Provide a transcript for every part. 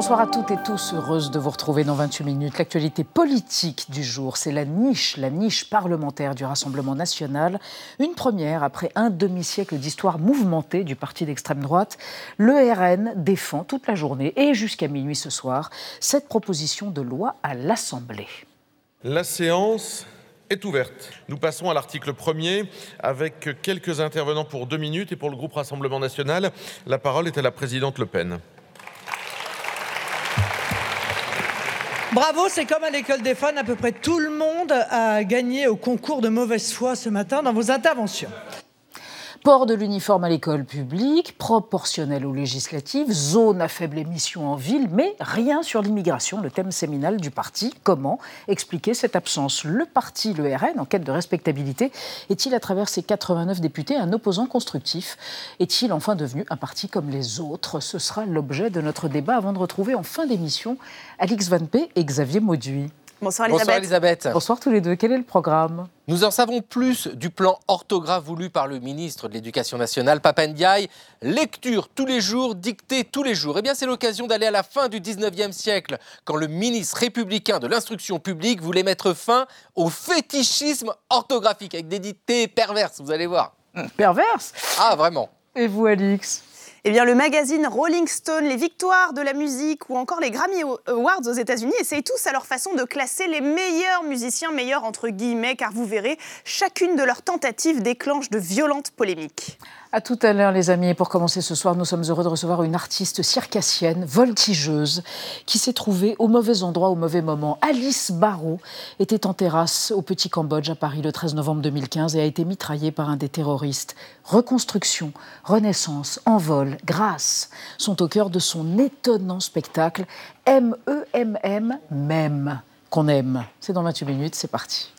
Bonsoir à toutes et tous, heureuse de vous retrouver dans 28 minutes. L'actualité politique du jour, c'est la niche, la niche parlementaire du Rassemblement national. Une première après un demi-siècle d'histoire mouvementée du parti d'extrême droite. Le RN défend toute la journée et jusqu'à minuit ce soir cette proposition de loi à l'Assemblée. La séance est ouverte. Nous passons à l'article 1er avec quelques intervenants pour deux minutes et pour le groupe Rassemblement national, la parole est à la présidente Le Pen. Bravo, c'est comme à l'école des fans, à peu près tout le monde a gagné au concours de mauvaise foi ce matin dans vos interventions. Port de l'uniforme à l'école publique, proportionnel aux législatives, zone à faible émission en ville, mais rien sur l'immigration, le thème séminal du parti. Comment expliquer cette absence? Le parti, le RN, en quête de respectabilité, est-il à travers ses 89 députés un opposant constructif? Est-il enfin devenu un parti comme les autres? Ce sera l'objet de notre débat avant de retrouver en fin d'émission Alix Van P et Xavier Mauduit. Bonsoir Elisabeth. Bonsoir Elisabeth. Bonsoir tous les deux. Quel est le programme Nous en savons plus du plan orthographe voulu par le ministre de l'Éducation nationale, Papendiaï. Lecture tous les jours, dictée tous les jours. Eh bien, c'est l'occasion d'aller à la fin du 19e siècle, quand le ministre républicain de l'instruction publique voulait mettre fin au fétichisme orthographique, avec des dictées perverses, vous allez voir. Perverses Ah, vraiment. Et vous, Alix eh bien, le magazine Rolling Stone, les victoires de la musique ou encore les Grammy Awards aux États-Unis essayent tous à leur façon de classer les meilleurs musiciens, meilleurs entre guillemets, car vous verrez, chacune de leurs tentatives déclenche de violentes polémiques. À tout à l'heure, les amis. pour commencer ce soir, nous sommes heureux de recevoir une artiste circassienne, voltigeuse, qui s'est trouvée au mauvais endroit au mauvais moment. Alice Barrault était en terrasse au Petit Cambodge à Paris le 13 novembre 2015 et a été mitraillée par un des terroristes. Reconstruction, renaissance, envol, grâce sont au cœur de son étonnant spectacle M-E-M-M, même, qu'on aime. C'est dans 28 minutes, c'est parti.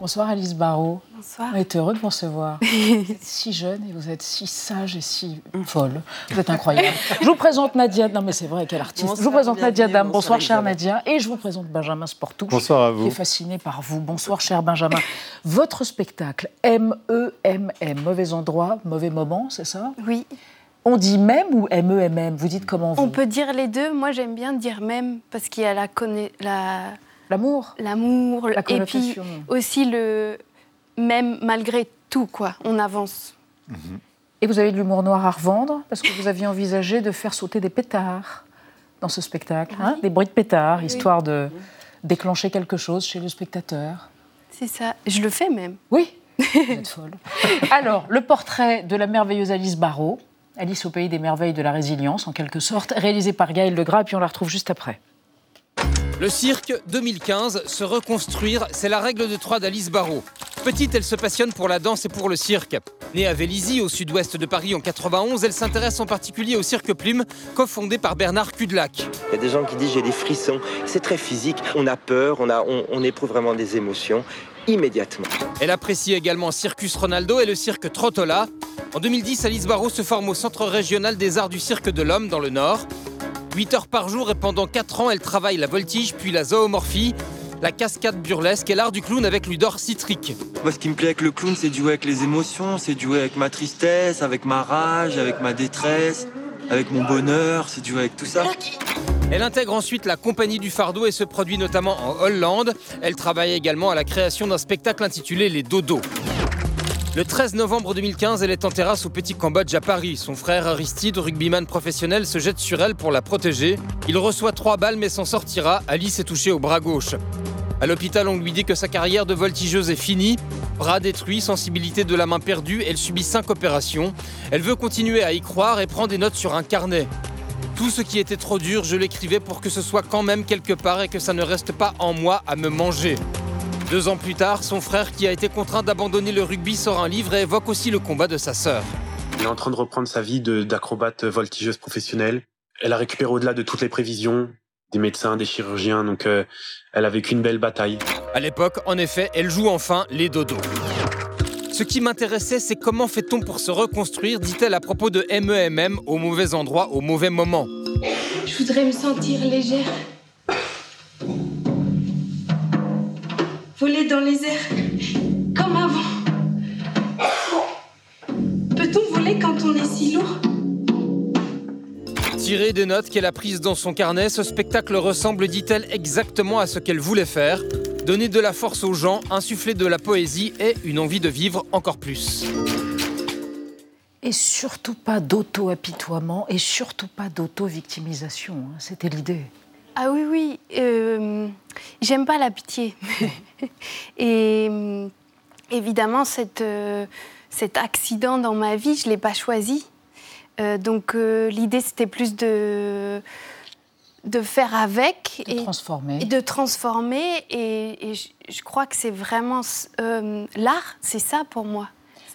Bonsoir Alice Barrault. Bonsoir. On est heureux de vous recevoir. vous êtes si jeune et vous êtes si sage et si folle. Vous êtes incroyable. je vous présente Nadia. Non mais c'est vrai, quel artiste. Bonsoir, je vous présente Nadia Dame. Bonsoir, bonsoir chère Nadia. Et je vous présente Benjamin Sportouche. Bonsoir à vous. Qui est fasciné par vous. Bonsoir cher Benjamin. Votre spectacle M-E-M-M. Mauvais endroit, mauvais moment, c'est ça? Oui. On dit même ou M-E-M-M Vous dites comment vous? On peut dire les deux. Moi j'aime bien dire même parce qu'il y a la, la... L'amour L'amour. La et puis aussi le même malgré tout, quoi. On avance. Et vous avez de l'humour noir à revendre parce que vous aviez envisagé de faire sauter des pétards dans ce spectacle, hein des bruits de pétards, histoire de déclencher quelque chose chez le spectateur. C'est ça. Je le fais même. Oui, vous êtes folle. Alors, le portrait de la merveilleuse Alice Barrault, Alice au pays des merveilles de la résilience, en quelque sorte, réalisé par Gaël Legras, et puis on la retrouve juste après. Le cirque 2015, se reconstruire, c'est la règle de trois d'Alice Barrault. Petite, elle se passionne pour la danse et pour le cirque. Née à Vélizy, au sud-ouest de Paris en 91, elle s'intéresse en particulier au cirque Plume, cofondé par Bernard Cudelac. Il y a des gens qui disent j'ai des frissons. C'est très physique. On a peur, on, a, on, on éprouve vraiment des émotions immédiatement. Elle apprécie également Circus Ronaldo et le cirque Trottola. En 2010, Alice Barrault se forme au Centre régional des arts du cirque de l'homme dans le Nord. 8 heures par jour et pendant 4 ans, elle travaille la voltige puis la zoomorphie, la cascade burlesque et l'art du clown avec Ludor Citric. Moi, ce qui me plaît avec le clown, c'est jouer avec les émotions, c'est jouer avec ma tristesse, avec ma rage, avec ma détresse, avec mon bonheur, c'est jouer avec tout ça. Elle intègre ensuite la Compagnie du Fardeau et se produit notamment en Hollande. Elle travaille également à la création d'un spectacle intitulé Les Dodos. Le 13 novembre 2015, elle est en terrasse au Petit Cambodge à Paris. Son frère Aristide, rugbyman professionnel, se jette sur elle pour la protéger. Il reçoit trois balles mais s'en sortira. Alice est touchée au bras gauche. À l'hôpital, on lui dit que sa carrière de voltigeuse est finie. Bras détruit, sensibilité de la main perdue, elle subit cinq opérations. Elle veut continuer à y croire et prend des notes sur un carnet. Tout ce qui était trop dur, je l'écrivais pour que ce soit quand même quelque part et que ça ne reste pas en moi à me manger. Deux ans plus tard, son frère, qui a été contraint d'abandonner le rugby, sort un livre et évoque aussi le combat de sa sœur. Elle est en train de reprendre sa vie d'acrobate voltigeuse professionnelle. Elle a récupéré au-delà de toutes les prévisions, des médecins, des chirurgiens, donc euh, elle a vécu une belle bataille. À l'époque, en effet, elle joue enfin les dodos. Ce qui m'intéressait, c'est comment fait-on pour se reconstruire, dit-elle à propos de MEMM, au mauvais endroit, au mauvais moment. Je voudrais me sentir légère. Voler dans les airs, comme avant. Peut-on voler quand on est si lourd? Tirer des notes qu'elle a prises dans son carnet, ce spectacle ressemble, dit-elle, exactement à ce qu'elle voulait faire. Donner de la force aux gens, insuffler de la poésie et une envie de vivre encore plus. Et surtout pas d'auto-apitoiement et surtout pas d'auto-victimisation. hein. C'était l'idée. Ah oui, oui. euh, J'aime pas la pitié. Et euh, évidemment, cette, euh, cet accident dans ma vie, je l'ai pas choisi. Euh, donc euh, l'idée, c'était plus de, de faire avec. De et, transformer. et de transformer. Et, et je, je crois que c'est vraiment... euh, L'art, c'est ça pour moi.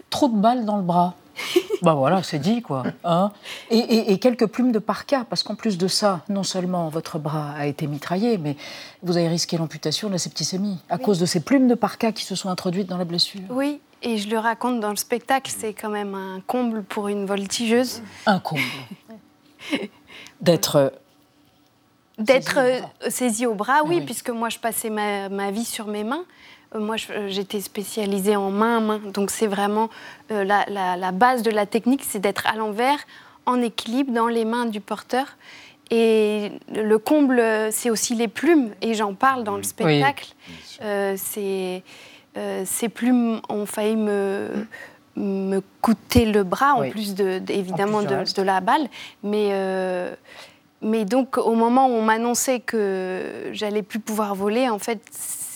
Trop de balles dans le bras. bah voilà, c'est dit quoi. hein. et, et- et quelques plumes de parka, parce qu'en plus de ça, non seulement votre bras a été mitraillé, mais vous avez risqué l'amputation de la septicémie à cause de ces plumes de parka qui se sont introduites dans la blessure. Oui, et je le raconte dans le spectacle, c'est quand même un comble pour une voltigeuse. Un comble. D'être euh, D'être Saisie au euh, saisie au bras, oui, oui. puisque moi je passais ma, ma vie sur mes mains. Euh, moi euh, j'étais spécialisée en main à main, donc c'est vraiment euh, la, la- la base de la technique, c'est d'être à l'envers, en équilibre, dans les mains du porteur. Et le comble, c'est aussi les plumes, et j'en parle dans le spectacle. Euh, c'est, euh, ces plumes ont failli me, me coûter le bras, en plus de, de- évidemment En plus du de, la balle. Mais, euh, mais donc, au moment où on m'annonçait que j'allais plus pouvoir voler, en fait,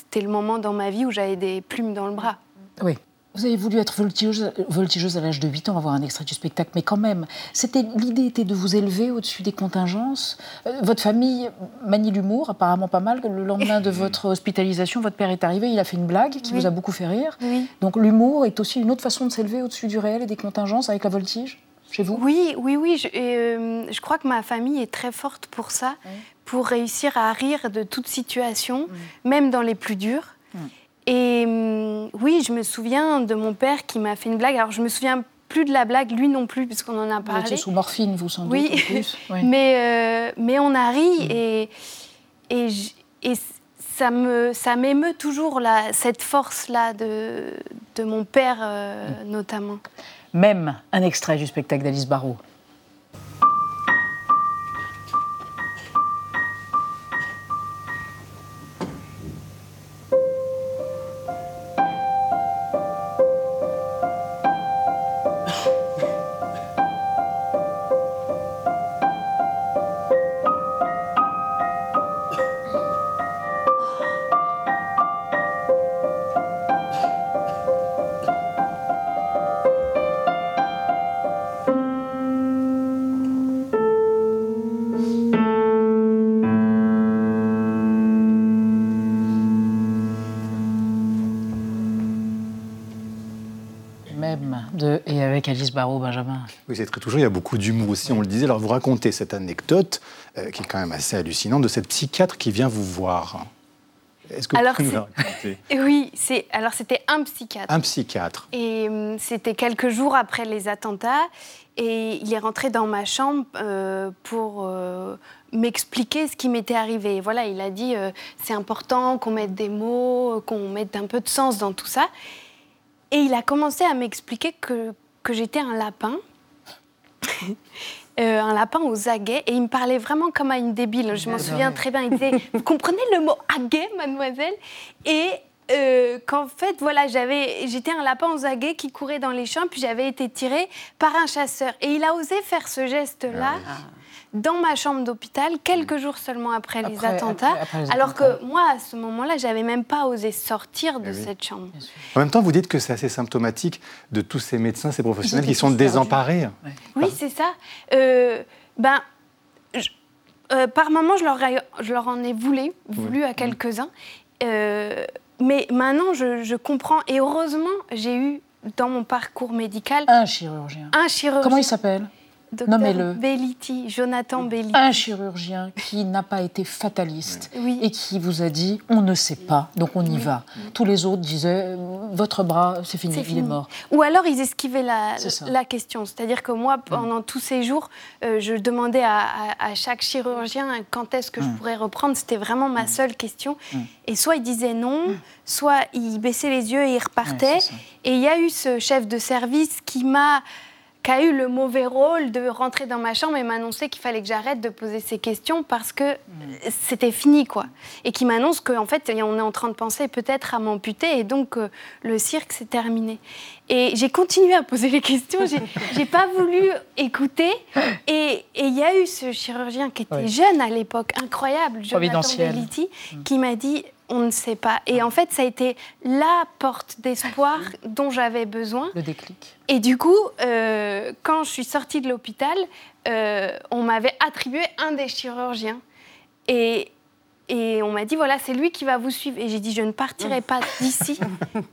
c'était le moment dans ma vie où j'avais des plumes dans le bras. Oui. Vous avez voulu être voltigeuse, voltigeuse à l'âge de 8 ans, on va voir un extrait du spectacle, mais quand même, c'était l'idée était de vous élever au-dessus des contingences. Euh, votre famille manie l'humour, apparemment pas mal. Le lendemain de votre hospitalisation, votre père est arrivé, il a fait une blague qui Oui. vous a beaucoup fait rire. Oui. Donc l'humour est aussi une autre façon de s'élever au-dessus du réel et des contingences avec la voltige, chez vous? Oui, oui, oui. Je, euh, je crois que ma famille est très forte pour ça, pour réussir à rire de toute situation, même dans les plus dures. Et hum, oui, je me souviens de mon père qui m'a fait une blague. Alors, je me souviens plus de la blague, lui non plus, puisqu'on en a Vous parlé. étiez sous morphine, vous, sans Oui, doute, plus. Oui. mais, euh, mais on a ri et, et, et ça me ça m'émeut toujours là, cette force-là de, de mon père, euh, notamment. Même un extrait du spectacle d'Alice Barrault. Oui, c'est très touchant. Il y a beaucoup d'humour aussi, on le disait. Alors, vous racontez cette anecdote, euh, qui est quand même assez hallucinante, de cette psychiatre qui vient vous voir. Est-ce que vous Alors, pouvez nous raconter? Oui, alors c'était un psychiatre. Un psychiatre. Et hum, c'était quelques jours après les attentats. Et il est rentré dans ma chambre euh, pour euh, m'expliquer ce qui m'était arrivé. Voilà, il a dit euh, c'est important qu'on mette des mots, qu'on mette un peu de sens dans tout ça. Et il a commencé à m'expliquer que, que j'étais un lapin. Euh, un lapin aux aguets et il me parlait vraiment comme à une débile. Je m'en souviens très bien. Il disait Vous comprenez le mot aguet, mademoiselle? Et euh, qu'en fait, voilà, j'avais, j'étais un lapin aux aguets qui courait dans les champs, puis j'avais été tirée par un chasseur. Et il a osé faire ce geste-là dans ma chambre d'hôpital, quelques jours seulement après, les attentats. après- après les alors attentats. que moi, à ce moment-là, j'avais même pas osé sortir de Eh oui. cette chambre. En même temps, vous dites que c'est assez symptomatique de tous ces médecins, ces professionnels qui sont désemparés. Oui, c'est ça. Euh, ben, je- euh, par moment, je leur, ai- je leur en ai voulu, voulu à quelques-uns. Euh, mais maintenant, je, je comprends. Et heureusement, j'ai eu dans mon parcours médical Un chirurgien. un chirurgien. Comment il s'appelle? Docteur Nommez-le. Belliti, Jonathan Belliti. Un chirurgien qui n'a pas été fataliste Oui. et qui vous a dit on ne sait pas, donc on y va. Tous les autres disaient votre bras, c'est fini, il fini. est mort. Ou alors ils esquivaient la, question. C'est-à-dire que moi, pendant tous ces jours, euh, je demandais à, à- à chaque chirurgien quand est-ce que je Mm. pourrais reprendre. C'était vraiment ma seule question. Mm. Et soit il disait non, soit il baissait les yeux et il repartait. Ouais, c'est ça. et il y a eu ce chef de service qui m'a qui a eu le mauvais rôle de rentrer dans ma chambre et m'annoncer qu'il fallait que j'arrête de poser ces questions parce que Mm. c'était fini, quoi. Et qui m'annonce qu'en fait, on est en train de penser peut-être à m'amputer et donc euh, le cirque, c'est terminé. Et j'ai continué à poser les questions, j'ai pas voulu écouter. Et il y a eu ce chirurgien qui était jeune à l'époque, incroyable, Jonathan. Belliti, qui m'a dit on ne sait pas. Et en fait, ça a été la porte d'espoir dont j'avais besoin. Le déclic. Et du coup, euh, quand je suis sortie de l'hôpital, euh, on m'avait attribué un des chirurgiens. Et, et on m'a dit, voilà, c'est lui qui va vous suivre. Et j'ai dit, je ne partirai pas d'ici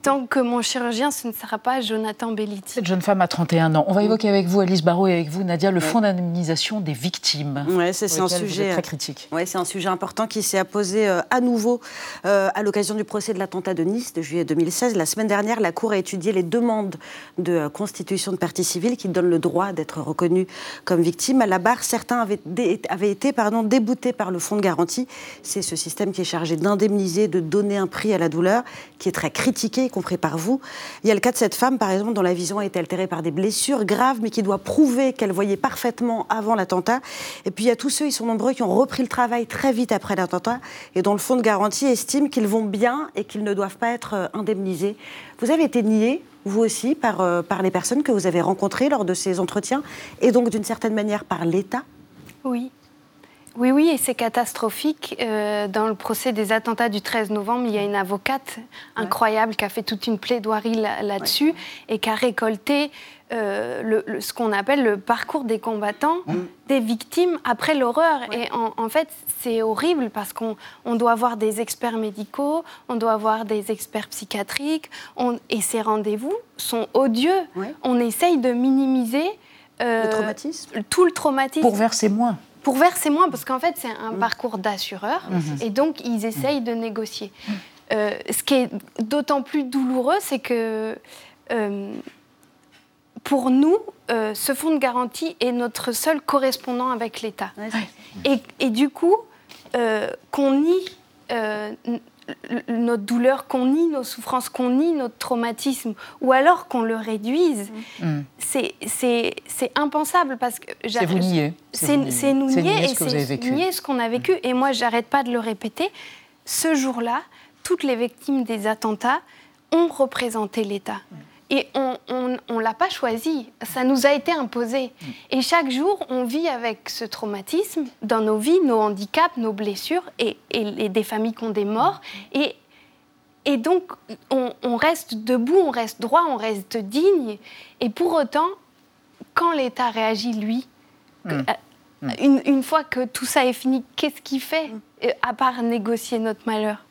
tant que mon chirurgien, ce ne sera pas Jonathan Belliti. Cette jeune femme a 31 ans. On va évoquer avec vous, Alice Barrault, et avec vous, Nadia, le fonds d'indemnisation des victimes. Ouais, c'est un sujet êtes très critique. Ouais, c'est un sujet important qui s'est apposé euh, à nouveau euh, à l'occasion du procès de l'attentat de Nice de juillet 2016. La semaine dernière, la Cour a étudié les demandes de euh, constitution de partie civile qui donnent le droit d'être reconnu comme victime. À la barre, certains avaient, dé- avaient été pardon, déboutés par le fonds de garantie. C'est ce système qui est chargé d'indemniser, de donner un prix à la douleur, qui est très critiqué, y compris par vous. Il y a le cas de cette femme, par exemple, dont la vision a été altérée par des blessures graves, mais qui doit prouver qu'elle voyait parfaitement avant l'attentat. Et puis il y a tous ceux, ils sont nombreux, qui ont repris le travail très vite après l'attentat et dont le fonds de garantie estime qu'ils vont bien et qu'ils ne doivent pas être euh, indemnisés. Vous avez été nié, vous aussi, par, euh, par les personnes que vous avez rencontrées lors de ces entretiens et donc d'une certaine manière par l'État? Oui. Oui, oui, et c'est catastrophique. Euh, dans le procès des attentats du 13 novembre, il y a une avocate incroyable qui a fait toute une plaidoirie là- là-dessus et qui a récolté euh, le- le- ce qu'on appelle le parcours des combattants, des victimes après l'horreur. Et en, en fait, c'est horrible parce qu'on on doit avoir des experts médicaux, on doit avoir des experts psychiatriques, on- et ces rendez-vous sont odieux. On essaye de minimiser euh, Le traumatisme tout le traumatisme Pour verser moins. Pour verser moins, parce qu'en fait, c'est un parcours d'assureur, Mhm. et donc ils essayent de négocier. Euh, ce qui est d'autant plus douloureux, c'est que euh, pour nous, euh, ce fonds de garantie est notre seul correspondant avec l'État. Et, et du coup, qu'on nie notre douleur, qu'on nie nos souffrances, qu'on nie notre traumatisme, ou alors qu'on le réduise, Mm. c'est- c'est impensable parce que C'est vous nier. C'est nous nier nier et c'est nier ce qu'on a vécu. Et moi, j'arrête pas de le répéter. Ce jour-là, toutes les victimes des attentats ont représenté l'État. Et on ne l'a pas choisi, ça nous a été imposé. Et chaque jour, on vit avec ce traumatisme dans nos vies, nos handicaps, nos blessures, et, et- et des familles qui ont des morts. Et, et donc, on, on reste debout, on reste droit, on reste digne. Et pour autant, quand l'État réagit, lui, Mm. euh, une, une fois que tout ça est fini, qu'est-ce qu'il fait euh, à part négocier notre malheur?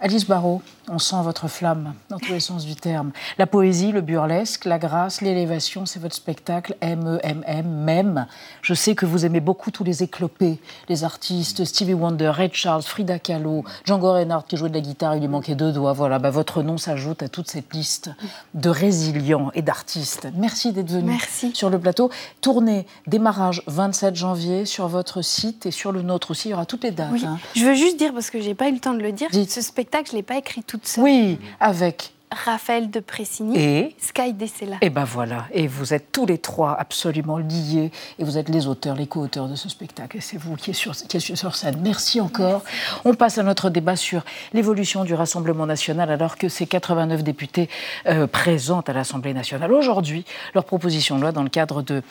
Alice Barrault, on sent votre flamme dans tous les sens du terme. La poésie, le burlesque, la grâce, l'élévation, c'est votre spectacle M-E-M-M, même. Je sais que vous aimez beaucoup tous les éclopés, les artistes, Stevie Wonder, Ray Charles, Frida Kahlo, Django Reinhardt qui jouait de la guitare, il lui manquait deux doigts. Voilà, bah, votre nom s'ajoute à toute cette liste de résilients et d'artistes. Merci d'être venu sur le plateau. Tournée, démarrage 27 janvier sur votre site et sur le nôtre aussi. Il y aura toutes les dates. Oui. hein. Je veux juste dire, parce que j'ai pas eu le temps de le dire, ce spectacle, je l'ai pas écrit toute seule. Oui, avec Raphaël de Pressigny, Et Sky Dessela. Et ben voilà, et vous êtes tous les trois absolument liés, et vous êtes les auteurs, les co-auteurs de ce spectacle, et c'est vous qui êtes, sur, qui êtes sur scène. Merci encore. On passe à notre débat sur l'évolution du Rassemblement national, alors que ces 89 députés euh, présents à l'Assemblée nationale aujourd'hui, leur proposition de loi dans le cadre de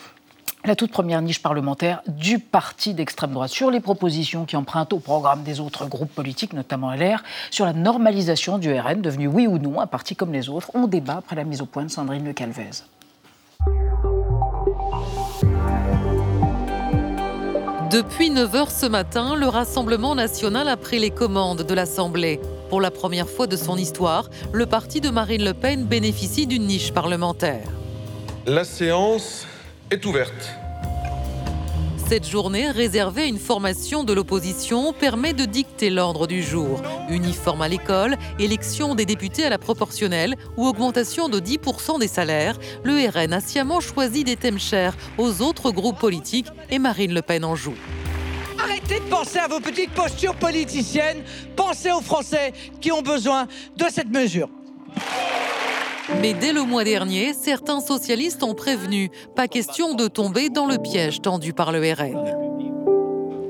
la toute première niche parlementaire du parti d'extrême droite sur les propositions qui empruntent au programme des autres groupes politiques, notamment LR, sur la normalisation du RN, devenu oui ou non un parti comme les autres. On débat après la mise au point de Sandrine Le Calvez. Depuis 9h ce matin, le Rassemblement national a pris les commandes de l'Assemblée. Pour la première fois de son histoire, le parti de Marine Le Pen bénéficie d'une niche parlementaire. La séance est ouverte. Cette journée réservée à une formation de l'opposition permet de dicter l'ordre du jour. Uniforme à l'école, élection des députés à la proportionnelle ou augmentation de 10% des salaires, le RN a sciemment choisi des thèmes chers aux autres groupes politiques et Marine Le Pen en joue. Arrêtez de penser à vos petites postures politiciennes, pensez aux Français qui ont besoin de cette mesure. Mais dès le mois dernier, certains socialistes ont prévenu, pas question de tomber dans le piège tendu par le RN.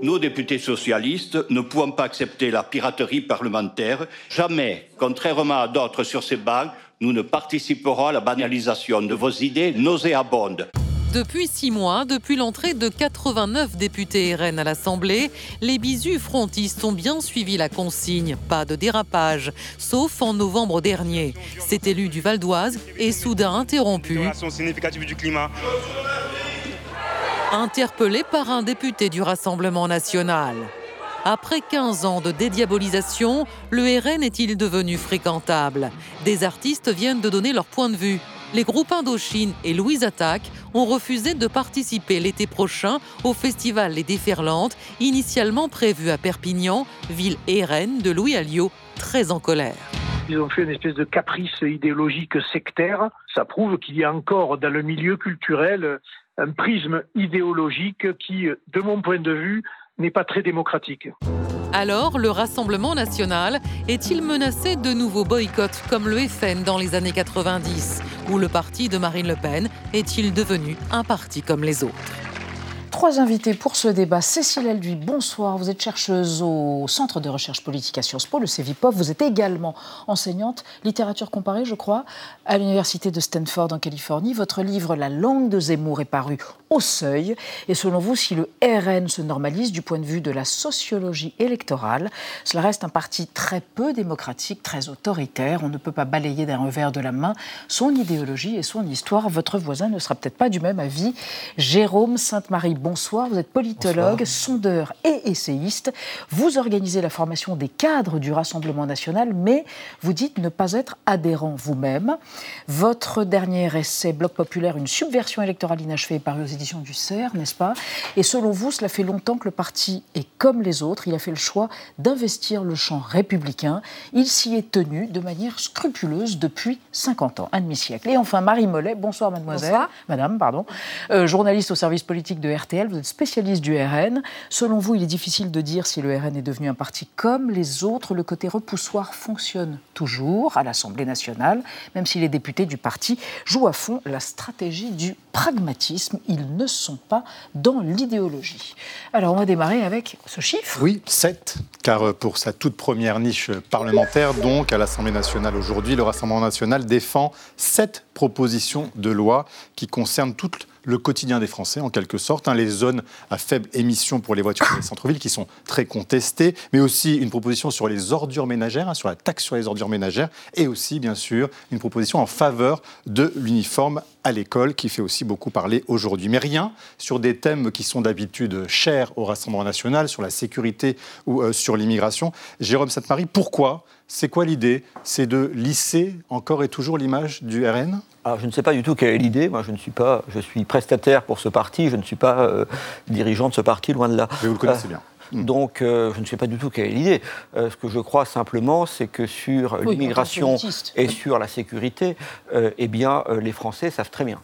Nos députés socialistes ne pouvons pas accepter la piraterie parlementaire. Jamais, contrairement à d'autres sur ces bancs, nous ne participerons à la banalisation de vos idées nauséabondes. Depuis six mois, depuis l'entrée de 89 députés RN à l'Assemblée, les bisus frontistes ont bien suivi la consigne. Pas de dérapage, sauf en novembre dernier. Cet élu du Val d'Oise est soudain interrompu. significative du climat. Interpellé par un député du Rassemblement national. Après 15 ans de dédiabolisation, le RN est-il devenu fréquentable? Des artistes viennent de donner leur point de vue les groupes Indochine et Louise Attaque ont refusé de participer l'été prochain au festival Les Déferlantes, initialement prévu à Perpignan, ville reine de Louis Alliot, très en colère. Ils ont fait une espèce de caprice idéologique sectaire. Ça prouve qu'il y a encore dans le milieu culturel un prisme idéologique qui, de mon point de vue, n'est pas très démocratique. Alors, le Rassemblement national est-il menacé de nouveaux boycotts comme le FN dans les années 90 Ou le parti de Marine Le Pen est-il devenu un parti comme les autres? Trois invités pour ce débat. Cécile Elduy, bonsoir. Vous êtes chercheuse au Centre de recherche politique à Sciences Po, le CEVIPOF. Vous êtes également enseignante, littérature comparée, je crois, à l'Université de Stanford en Californie. Votre livre La langue de Zemmour est paru au seuil. Et selon vous, si le RN se normalise du point de vue de la sociologie électorale, cela reste un parti très peu démocratique, très autoritaire. On ne peut pas balayer d'un revers de la main son idéologie et son histoire. Votre voisin ne sera peut-être pas du même avis. Jérôme Sainte-Marie bonsoir. Vous êtes politologue, sondeur et essayiste. Vous organisez la formation des cadres du Rassemblement national, mais vous dites ne pas être adhérent vous-même. Votre dernier essai, Bloc populaire, une subversion électorale inachevée, est paru aux éditions du CERF, n'est-ce pas? Et selon vous, cela fait longtemps que le parti est comme les autres. Il a fait le choix d'investir le champ républicain. Il s'y est tenu de manière scrupuleuse depuis 50 ans, un demi-siècle. Et enfin, Marie Mollet, bonsoir mademoiselle. Bonsoir. Madame, pardon. Euh, journaliste au service politique de RTL vous êtes spécialiste du RN. Selon vous, il est difficile de dire si le RN est devenu un parti comme les autres. Le côté repoussoir fonctionne toujours à l'Assemblée nationale, même si les députés du parti jouent à fond la stratégie du pragmatisme. Ils ne sont pas dans l'idéologie. Alors, on va démarrer avec ce chiffre. Oui, 7, car euh, pour sa toute première niche parlementaire, donc à l'Assemblée nationale aujourd'hui, le Rassemblement national défend 7 propositions de loi qui concernent toutes le quotidien des Français, en quelque sorte. Hein, les zones à faible émission pour les voitures des centres-villes qui sont très contestées, mais aussi une proposition sur les ordures ménagères, hein, sur la taxe sur les ordures ménagères, et aussi, bien sûr, une proposition en faveur de l'uniforme à l'école qui fait aussi beaucoup parler aujourd'hui. Mais rien sur des thèmes qui sont d'habitude chers au Rassemblement national, sur la sécurité ou euh, sur l'immigration. Jérôme Sainte-Marie, pourquoi C'est quoi l'idée? C'est de lisser encore et toujours l'image du RN alors, je ne sais pas du tout quelle est l'idée. Moi, je ne suis pas, je suis prestataire pour ce parti. Je ne suis pas euh, dirigeant de ce parti, loin de là. Mais vous le connaissez bien. Hmm. Donc, euh, je ne sais pas du tout quelle est l'idée. Euh, ce que je crois simplement, c'est que sur l'immigration et sur la sécurité, eh bien, les Français savent très bien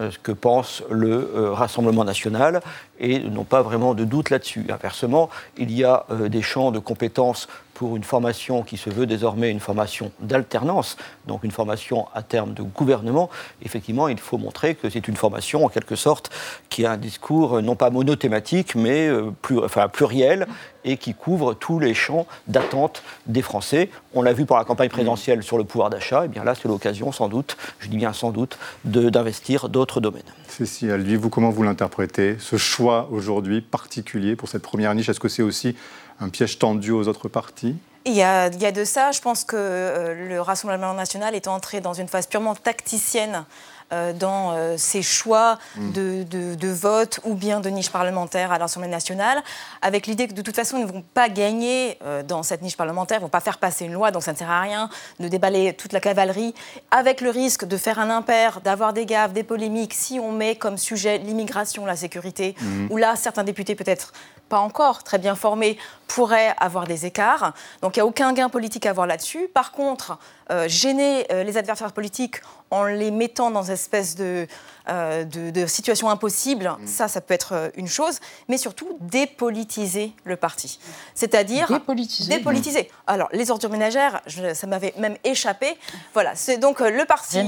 ce que pense le Rassemblement national et n'ont pas vraiment de doute là-dessus. Inversement, il y a des champs de compétences pour une formation qui se veut désormais une formation d'alternance, donc une formation à terme de gouvernement, effectivement, il faut montrer que c'est une formation, en quelque sorte, qui a un discours euh, non pas monothématique, mais euh, plus, enfin, pluriel et qui couvre tous les champs d'attente des Français. On l'a vu pour la campagne présidentielle sur le pouvoir d'achat, et eh bien là, c'est l'occasion, sans doute, je dis bien sans doute, d'investir d'autres domaines. Cécile, vous, comment vous l'interprétez, ce choix aujourd'hui particulier pour cette première niche? Est-ce que c'est aussi un piège tendu aux autres partis il y, a, il y, a, de ça. Je pense que euh, le Rassemblement national est entré dans une phase purement tacticienne euh, dans ses choix mm. de, de, vote ou bien de niche parlementaire à l'Assemblée nationale, avec l'idée que de toute façon, ils ne vont pas gagner dans cette niche parlementaire, ils ne vont pas faire passer une loi, donc ça ne sert à rien de déballer toute la cavalerie, avec le risque de faire un impair, d'avoir des gaffes, des polémiques, si on met comme sujet l'immigration, la sécurité, mm. où là, certains députés peut-être pas encore très bien formés pourraient avoir des écarts. Donc il n'y a aucun gain politique à avoir là-dessus. Par contre, euh, gêner euh, les adversaires politiques en les mettant dans une espèce de, euh, de, situation impossible, mm. ça, ça peut être une chose, mais surtout dépolitiser le parti. C'est-à-dire... Dépolitiser Dépolitiser. Alors, les ordures ménagères, ça m'avait même échappé. Voilà, c'est donc le parti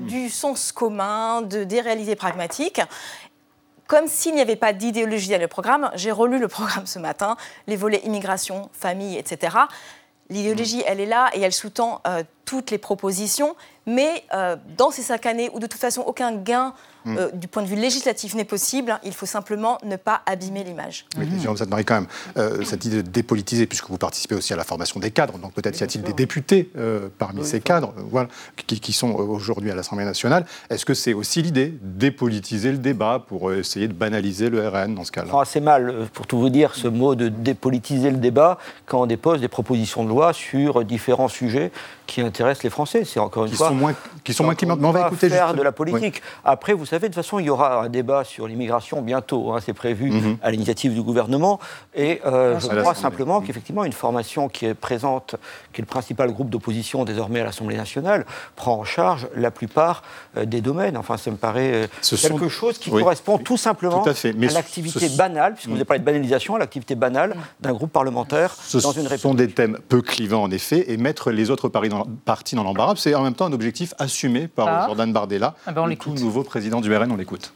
du sens commun, de, des réalités pragmatiques comme s'il n'y avait pas d'idéologie dans le programme. J'ai relu le programme ce matin, les volets immigration, famille, etc. L'idéologie, elle est là et elle sous-tend euh, toutes les propositions, mais euh, dans ces cinq années où de toute façon aucun gain Mm. Euh, du point de vue législatif n'est possible. Il faut simplement ne pas abîmer l'image. Oui, mm. Jérôme Marie quand même, euh, cette idée de dépolitiser, puisque vous participez aussi à la formation des cadres, donc peut-être y a-t-il des députés euh, parmi ces cadres voilà, qui, sont aujourd'hui à l'Assemblée nationale. Est-ce que c'est aussi l'idée dépolitiser le débat pour essayer de banaliser le RN dans ce cas-là? C'est assez mal, pour tout vous dire, ce mot de dépolitiser le débat quand on dépose des propositions de loi sur différents sujets qui intéressent les Français. C'est encore une qui fois. Sont moins, qui sont moins climat. on va écouter faire de la politique. Après, vous savez, de toute façon, il y aura un débat sur l'immigration bientôt. Hein, c'est prévu mhm. à l'initiative du gouvernement. Et euh, je crois simplement qu'effectivement, une formation qui est présente, qui est le principal groupe d'opposition désormais à l'Assemblée nationale, prend en charge la plupart euh, des domaines. Enfin, ça me paraît euh, quelque chose qui correspond tout simplement à, l'activité banale, puisque vous avez parlé de banalisation, à l'activité banale d'un groupe parlementaire dans une république. Ce sont des thèmes peu clivants, en effet, et mettre les autres partis dans l'embarras, c'est en même temps un objectif assumé par ah. Jordan Bardella, ah ben le tout nouveau président du RN. On l'écoute.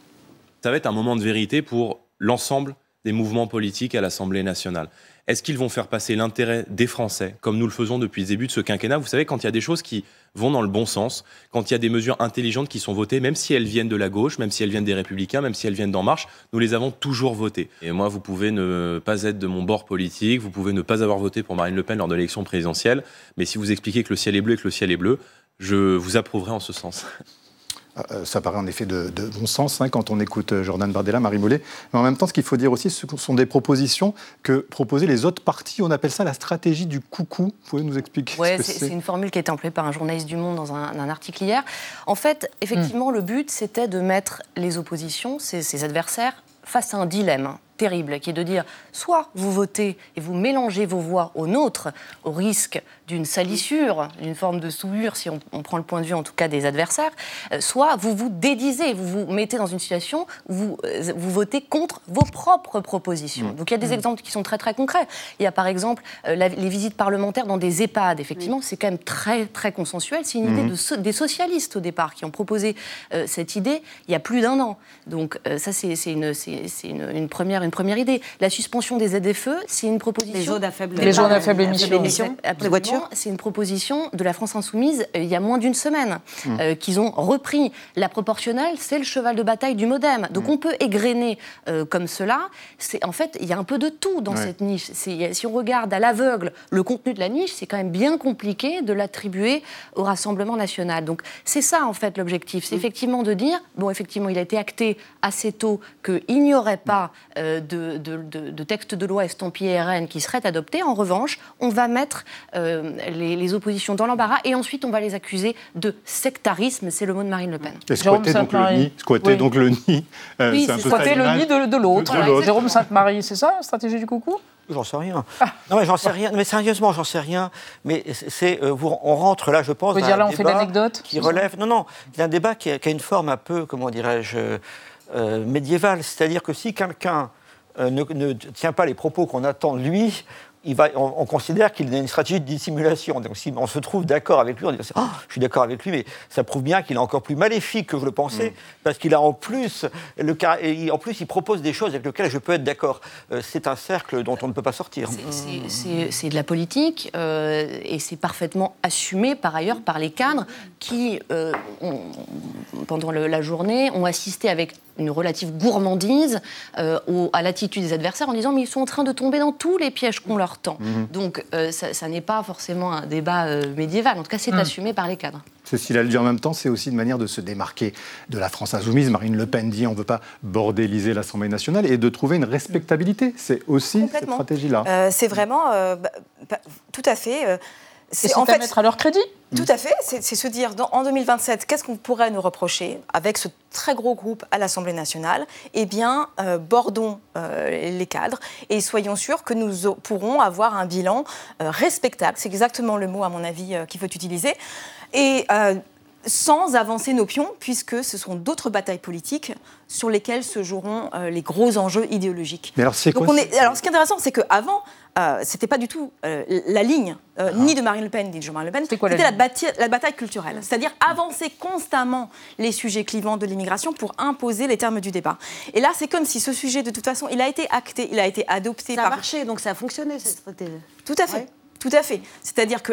Ça va être un moment de vérité pour l'ensemble des mouvements politiques à l'Assemblée nationale. Est-ce qu'ils vont faire passer l'intérêt des Français, comme nous le faisons depuis le début de ce quinquennat? Vous savez, quand il y a des choses qui vont dans le bon sens, quand il y a des mesures intelligentes qui sont votées, même si elles viennent de la gauche, même si elles viennent des Républicains, même si elles viennent d'En Marche, nous les avons toujours votées. Et moi, vous pouvez ne pas être de mon bord politique, vous pouvez ne pas avoir voté pour Marine Le Pen lors de l'élection présidentielle, mais si vous expliquez que le ciel est bleu et que le ciel est bleu, je vous approuverai en ce sens. Euh, ça paraît en effet de, bon sens hein, quand on écoute euh, Jordan Bardella, Marie Mollet. Mais en même temps, ce qu'il faut dire aussi, ce sont des propositions que proposaient les autres partis. On appelle ça la stratégie du coucou. Vous pouvez nous expliquer Oui, c'est une formule qui a été employée par un journaliste du Monde dans un, article hier. En fait, effectivement, hmm. le but, c'était de mettre les oppositions, ses adversaires, face à un dilemme terrible, qui est de dire soit vous votez et vous mélangez vos voix aux nôtres, au risque d'une salissure, d'une forme de souillure, si on, prend le point de vue en tout cas des adversaires, euh, soit vous vous dédisez, vous vous mettez dans une situation où vous, euh, vous votez contre vos propres propositions. Donc il y a des mmh. exemples qui sont très très concrets. Il y a par exemple euh, les visites parlementaires dans des EHPAD, effectivement, c'est quand même très très consensuel. C'est une idée de, des socialistes au départ qui ont proposé cette idée il y a plus d'un an. Donc ça c'est une, une, une première une première idée. La suspension des ZFE, c'est une proposition. Les zones à faible, les zones à faible émission. Les voitures. C'est une proposition de la France Insoumise euh, il y a moins d'une semaine, mmh. euh, qu'ils ont repris. La proportionnelle, c'est le cheval de bataille du modem. Donc mmh. on peut égrener euh, comme cela. C'est en fait, il y a un peu de tout dans cette niche. Si on regarde à l'aveugle le contenu de la niche, c'est quand même bien compliqué de l'attribuer au Rassemblement national. Donc c'est ça en fait l'objectif. C'est mmh. effectivement de dire, bon effectivement, il a été acté assez tôt qu'il n'y aurait pas de, de, textes de loi estampillés RN qui seraient adoptés. En revanche, on va mettre euh, les, oppositions dans l'embarras et ensuite on va les accuser de sectarisme. C'est le mot de Marine Le Pen. Et squatter donc le nid. Squatter donc le nid. Euh, oui, c'est squatter le nid de, l'autre. Jérôme Sainte-Marie, c'est ça la stratégie du coucou? J'en sais rien. Ah. Non, mais j'en sais rien. Mais sérieusement, j'en sais rien. Mais c'est, euh, on rentre là, je pense, dans dire, là, on fait qui relève. Non, non, c'est un débat qui a, qui a, une forme un peu, comment dirais-je, euh, médiévale. C'est-à-dire que si quelqu'un euh, ne, tient pas les propos qu'on attend de lui, il va, on, considère qu'il a une stratégie de dissimulation. Donc si on se trouve d'accord avec lui, on dit oh, je suis d'accord avec lui, mais ça prouve bien qu'il est encore plus maléfique que je le pensais, mm. parce qu'il a en plus, le, en plus, il propose des choses avec lesquelles je peux être d'accord. Euh, c'est un cercle dont on ne peut pas sortir. C'est de la politique, euh, et c'est parfaitement assumé par ailleurs par les cadres qui, pendant la journée, ont assisté avec une relative gourmandise euh, à l'attitude des adversaires en disant mais ils sont en train de tomber dans tous les pièges qu'on leur tend. Mhm. Donc euh, ça, n'est pas forcément un débat euh, médiéval, en tout cas c'est mhm. assumé par les cadres. Cécile a dit en même temps, c'est aussi une manière de se démarquer de la France insoumise. Marine Le Pen dit on ne veut pas bordéliser l'Assemblée nationale et de trouver une respectabilité. C'est aussi cette stratégie-là. c'est vraiment, bah, bah, tout à fait c'est en fait, à mettre à leur crédit. Tout à fait. C'est se dire, en 2027, qu'est-ce qu'on pourrait nous reprocher avec ce très gros groupe à l'Assemblée nationale? Eh bien, euh, bordons euh, les cadres et soyons sûrs que nous pourrons avoir un bilan euh, respectable. C'est exactement le mot, à mon avis, qu'il faut utiliser. Et sans avancer nos pions, puisque ce sont d'autres batailles politiques sur lesquelles se joueront les gros enjeux idéologiques. Mais alors, c'est quoi Alors, ce qui est intéressant, c'est qu'avant, euh, c'était pas du tout euh, la ligne euh, ah. ni de Marine Le Pen ni de Jean-Marie Le Pen. C'était la, la, bataille culturelle, c'est-à-dire avancer constamment les sujets clivants de l'immigration pour imposer les termes du débat. Et là, c'est comme si ce sujet, de toute façon, il a été acté, il a été adopté. Ça a marché, donc ça a fonctionné cette stratégie. Tout à fait, tout à fait. C'est-à-dire que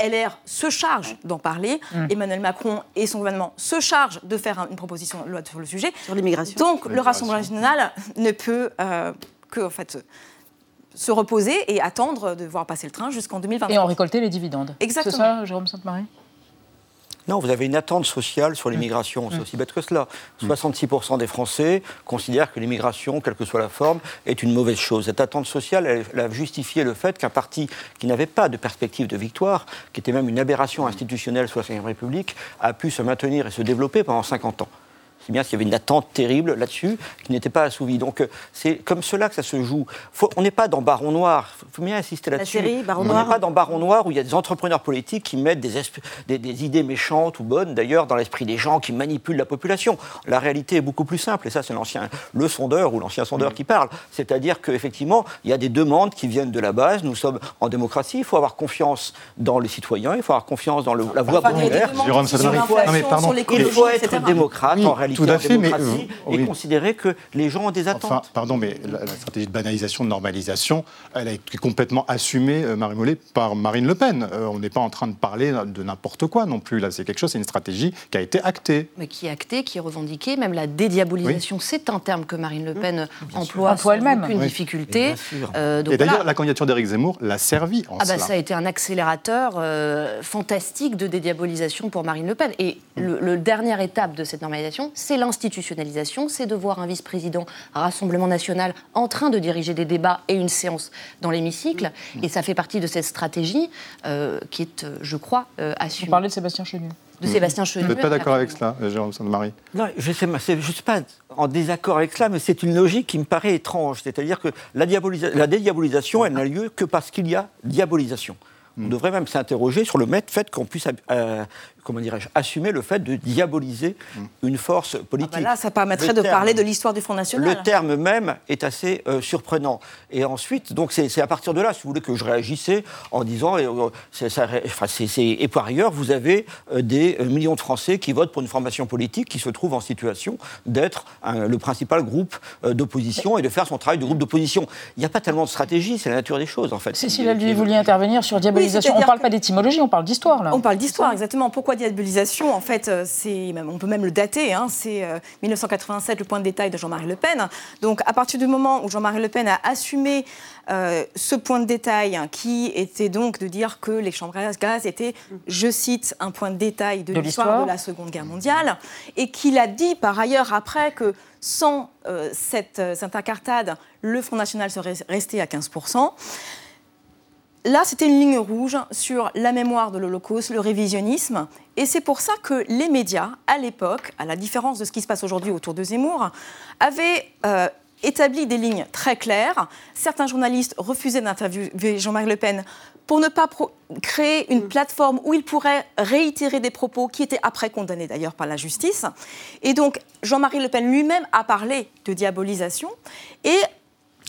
LR se charge d'en parler, mmh. Emmanuel Macron et son gouvernement se chargent de faire une proposition de loi sur le sujet. Sur l'immigration. Donc le Rassemblement national ne peut que, en fait, se reposer et attendre de voir passer le train jusqu'en 2020. Et en récolter les dividendes. Exactement. C'est ça, Jérôme Sainte-Marie? Non, vous avez une attente sociale sur l'immigration. C'est mm. aussi bête que cela. 66% mm. des Français considèrent que l'immigration, quelle que soit la forme, est une mauvaise chose. Cette attente sociale, elle, a justifié le fait qu'un parti qui n'avait pas de perspective de victoire, qui était même une aberration institutionnelle sous la Ve République, a pu se maintenir et se développer pendant 50 ans c'est bien s'il y avait une attente terrible là-dessus qui n'était pas assouvie. Donc euh, c'est comme cela que ça se joue. on n'est pas dans Baron Noir, il faut bien insister là-dessus. On n'est pas dans Baron Noir où il y a des entrepreneurs politiques qui mettent des, des, idées méchantes ou bonnes d'ailleurs dans l'esprit des gens qui manipulent la population. La réalité est beaucoup plus simple et ça c'est l'ancien le sondeur ou l'ancien sondeur qui parle. C'est-à-dire qu'effectivement il y a des demandes qui viennent de la base. Nous sommes en démocratie, il faut avoir confiance dans les citoyens, il faut avoir confiance dans la voie populaire. Il faut être démocrate en réalité tout à fait, mais, euh, et considérer que les gens ont des attentes. Enfin, pardon, mais la, stratégie de banalisation, de normalisation, elle a été complètement assumée, euh, Marie Mollet, par Marine Le Pen. Euh, on n'est pas en train de parler de n'importe quoi non plus. Là, c'est quelque chose, c'est une stratégie qui a été actée. Mais qui est actée, qui est revendiquée. Même la dédiabolisation, c'est un terme que Marine Le Pen emploie sans elle-même. aucune difficulté. et d'ailleurs, la candidature d'Éric Zemmour l'a servi en ah bah, Ça a été un accélérateur fantastique de dédiabolisation pour Marine Le Pen. Et le, le dernière étape de cette normalisation, c'est l'institutionnalisation, c'est de voir un vice-président Rassemblement national en train de diriger des débats et une séance dans l'hémicycle. Mmh. Et ça fait partie de cette stratégie euh, qui est, euh, je crois, euh, assumée. Vous parlez de Sébastien Chenu de Sébastien Chenu. Vous n'êtes pas d'accord avec cela, Jérôme Sainte-Marie Non, je ne suis pas en désaccord avec cela, mais c'est une logique qui me paraît étrange. C'est-à-dire que la, la dédiabolisation, elle n'a lieu que parce qu'il y a diabolisation. On mmh. devrait même s'interroger sur le fait qu'on puisse comment dirais-je, assumer le fait de diaboliser une force ah bah politique. là, ça permettrait de parler de l'histoire du Front National. Le terme même est assez euh, surprenant. Et ensuite, donc c'est à partir de là, si vous voulez, que je réagissais en disant, euh, et par ailleurs, vous avez euh, des millions de Français qui votent pour une formation politique qui se trouve en situation d'être le principal groupe d'opposition et de faire son travail de groupe d'opposition. Il n'y a pas tellement de stratégie, c'est la nature des choses, en fait. Cécile vous vouliez intervenir sur diabolisation. on ne parle pas d'étymologie, on parle d'histoire, là. On parle d'histoire, exactement. Pourquoi diabolisation, en fait, euh, c'est, on peut même le dater, hein, c'est 1987, euh, le point de détail de Jean-Marie Le Pen. Donc, à partir du moment où Jean-Marie Le Pen a assumé euh, ce point de détail, hein, qui était donc de dire que les chambres à gaz étaient, je cite, un point de détail de, l'histoire de la Seconde Guerre mondiale, et qu'il a dit par ailleurs après que sans cette, cette incartade, le Front National serait resté à 15%. Là, c'était une ligne rouge sur la mémoire de l'Holocauste, le révisionnisme. Et c'est pour ça que les médias, à l'époque, à la différence de ce qui se passe aujourd'hui autour de Zemmour, avaient euh, établi des lignes très claires. Certains journalistes refusaient d'interviewer Jean-Marie Le Pen pour ne pas créer une mm. plateforme où il pourrait réitérer des propos qui étaient après condamnés d'ailleurs par la justice. Et donc Jean-Marie Le Pen lui-même a parlé de diabolisation et